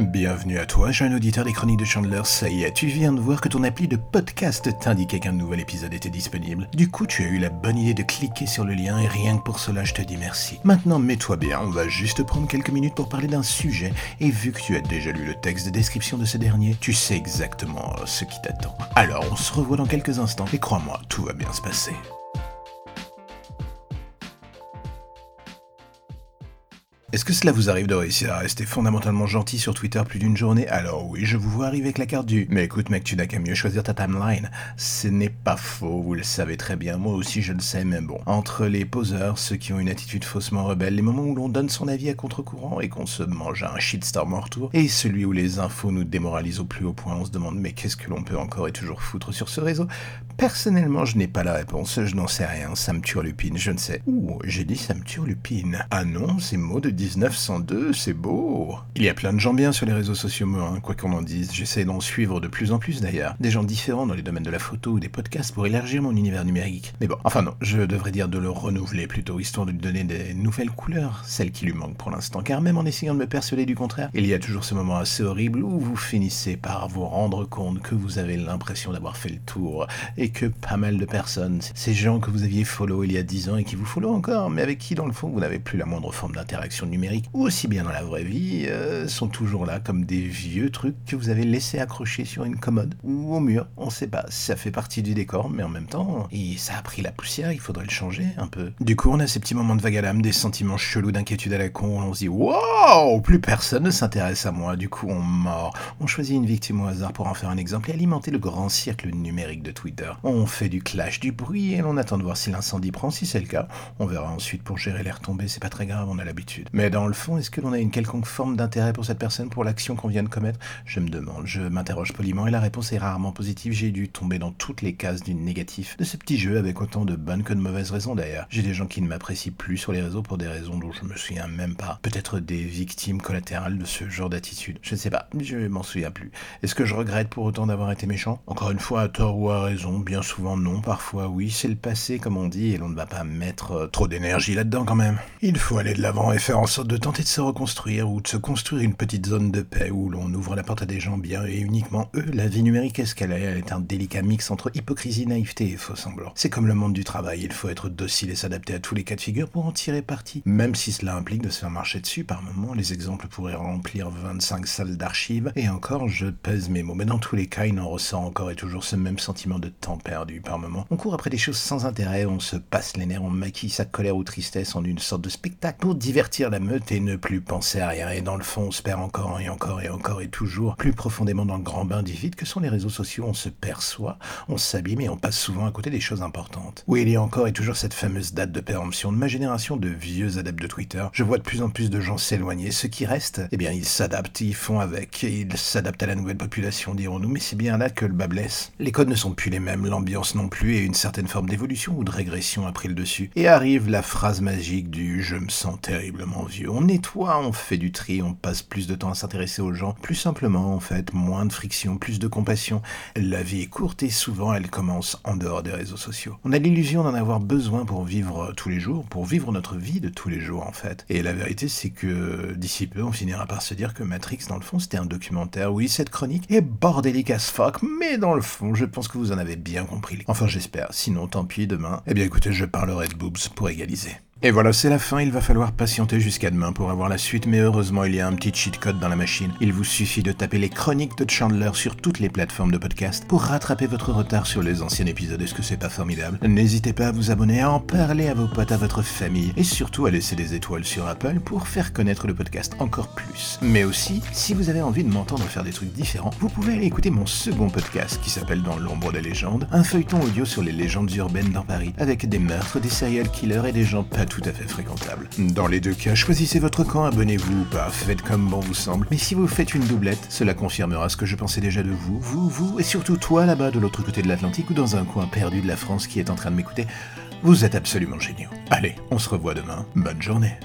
Bienvenue à toi, jeune auditeur des chroniques de Chandler. Ça y est, tu viens de voir que ton appli de podcast t'indiquait qu'un nouvel épisode était disponible. Du coup, tu as eu la bonne idée de cliquer sur le lien et rien que pour cela, je te dis merci. Maintenant, mets-toi bien, on va juste prendre quelques minutes pour parler d'un sujet. Et vu que tu as déjà lu le texte de description de ce dernier, tu sais exactement ce qui t'attend. Alors, on se revoit dans quelques instants et crois-moi, tout va bien se passer. Est-ce que cela vous arrive de réussir à rester fondamentalement gentil sur Twitter plus d'une journée? Alors oui, je vous vois arriver avec la carte du Mais écoute mec, tu n'as qu'à mieux choisir ta timeline. Ce n'est pas faux, vous le savez très bien, moi aussi je le sais, mais bon. Entre les poseurs, ceux qui ont une attitude faussement rebelle, les moments où l'on donne son avis à contre-courant et qu'on se mange un shitstorm en retour, et celui où les infos nous démoralisent au plus haut point, on se demande mais qu'est-ce que l'on peut encore et toujours foutre sur ce réseau? Personnellement, je n'ai pas la réponse, je n'en sais rien, ça me turlupine, je ne sais. Ouh, j'ai dit ça me turlupine. Ah non, ces mots de 1902, c'est beau. Il y a plein de gens bien sur les réseaux sociaux, moi, hein, quoi qu'on en dise. J'essaie d'en suivre de plus en plus d'ailleurs. Des gens différents dans les domaines de la photo ou des podcasts pour élargir mon univers numérique. Mais bon, enfin non, je devrais dire de le renouveler plutôt, histoire de lui donner des nouvelles couleurs, celles qui lui manquent pour l'instant. Car même en essayant de me persuader du contraire, il y a toujours ce moment assez horrible où vous finissez par vous rendre compte que vous avez l'impression d'avoir fait le tour que pas mal de personnes, ces gens que vous aviez follow il y a 10 ans et qui vous follow encore, mais avec qui dans le fond vous n'avez plus la moindre forme d'interaction numérique, ou aussi bien dans la vraie vie, euh, sont toujours là comme des vieux trucs que vous avez laissés accrochés sur une commode ou au mur. On sait pas, ça fait partie du décor, mais en même temps, et ça a pris la poussière, il faudrait le changer un peu. Du coup, on a ces petits moments de vague à l'âme, des sentiments chelous d'inquiétude à la con, on se dit Wow Plus personne ne s'intéresse à moi, du coup on mord. On choisit une victime au hasard pour en faire un exemple et alimenter le grand cercle numérique de Twitter. On fait du clash, du bruit et l'on attend de voir si l'incendie prend. Si c'est le cas, on verra ensuite pour gérer l'air tombé, c'est pas très grave, on a l'habitude. Mais dans le fond, est-ce que l'on a une quelconque forme d'intérêt pour cette personne, pour l'action qu'on vient de commettre? Je me demande, je m'interroge poliment et la réponse est rarement positive. J'ai dû tomber dans toutes les cases du négatif de ce petit jeu avec autant de bonnes que de mauvaises raisons d'ailleurs. J'ai des gens qui ne m'apprécient plus sur les réseaux pour des raisons dont je me souviens même pas. Peut-être des victimes collatérales de ce genre d'attitude. Je ne sais pas, je m'en souviens plus. Est-ce que je regrette pour autant d'avoir été méchant? Encore une fois, à tort ou à raison, bien souvent non, parfois oui, c'est le passé comme on dit et l'on ne va pas mettre euh, trop d'énergie là-dedans quand même. Il faut aller de l'avant et faire en sorte de tenter de se reconstruire ou de se construire une petite zone de paix où l'on ouvre la porte à des gens bien et uniquement eux. La vie numérique escalée elle est un délicat mix entre hypocrisie, naïveté et faux semblant. C'est comme le monde du travail, il faut être docile et s'adapter à tous les cas de figure pour en tirer parti. Même si cela implique de se faire marcher dessus par moments, les exemples pourraient remplir 25 salles d'archives et encore je pèse mes mots, mais dans tous les cas il en ressort encore et toujours ce même sentiment de temps perdu par moments. On court après des choses sans intérêt, on se passe les nerfs, on maquille sa colère ou tristesse en une sorte de spectacle pour divertir la meute et ne plus penser à rien. Et dans le fond, on se perd encore et encore et encore et toujours plus profondément dans le grand bain du vide que sont les réseaux sociaux. On se perçoit, on s'abîme et on passe souvent à côté des choses importantes. Oui, il y a encore et toujours cette fameuse date de péremption de ma génération de vieux adeptes de Twitter. Je vois de plus en plus de gens s'éloigner. Ceux qui restent, eh bien, ils s'adaptent, ils font avec, ils s'adaptent à la nouvelle population, dirons-nous. Mais c'est bien là que le bas blesse. Les codes ne sont plus les mêmes, l'ambiance non plus et une certaine forme d'évolution ou de régression a pris le dessus. Et arrive la phrase magique du je me sens terriblement vieux. On nettoie, on fait du tri, on passe plus de temps à s'intéresser aux gens, plus simplement en fait, moins de friction, plus de compassion. La vie est courte et souvent elle commence en dehors des réseaux sociaux. On a l'illusion d'en avoir besoin pour vivre tous les jours, pour vivre notre vie de tous les jours en fait. Et la vérité c'est que d'ici peu on finira par se dire que Matrix dans le fond c'était un documentaire. Oui, cette chronique est bordélique as fuck, mais dans le fond je pense que vous en avez bien compris. Enfin j'espère, sinon tant pis demain. Eh bien écoutez, je parlerai de boobs pour égaliser. Et voilà, c'est la fin, il va falloir patienter jusqu'à demain pour avoir la suite, mais heureusement il y a un petit cheat code dans la machine. Il vous suffit de taper les chroniques de Chandler sur toutes les plateformes de podcast pour rattraper votre retard sur les anciens épisodes. Est-ce que c'est pas formidable? N'hésitez pas à vous abonner, à en parler à vos potes, à votre famille, et surtout à laisser des étoiles sur Apple pour faire connaître le podcast encore plus. Mais aussi, si vous avez envie de m'entendre faire des trucs différents, vous pouvez aller écouter mon second podcast qui s'appelle Dans l'ombre des légendes, un feuilleton audio sur les légendes urbaines dans Paris, avec des meurtres, des serial killers et des gens pas tout à fait fréquentable. Dans les deux cas, choisissez votre camp, abonnez-vous ou pas, faites comme bon vous semble. Mais si vous faites une doublette, cela confirmera ce que je pensais déjà de vous, vous, vous, et surtout toi là-bas de l'autre côté de l'Atlantique ou dans un coin perdu de la France qui est en train de m'écouter. Vous êtes absolument géniaux. Allez, on se revoit demain. Bonne journée.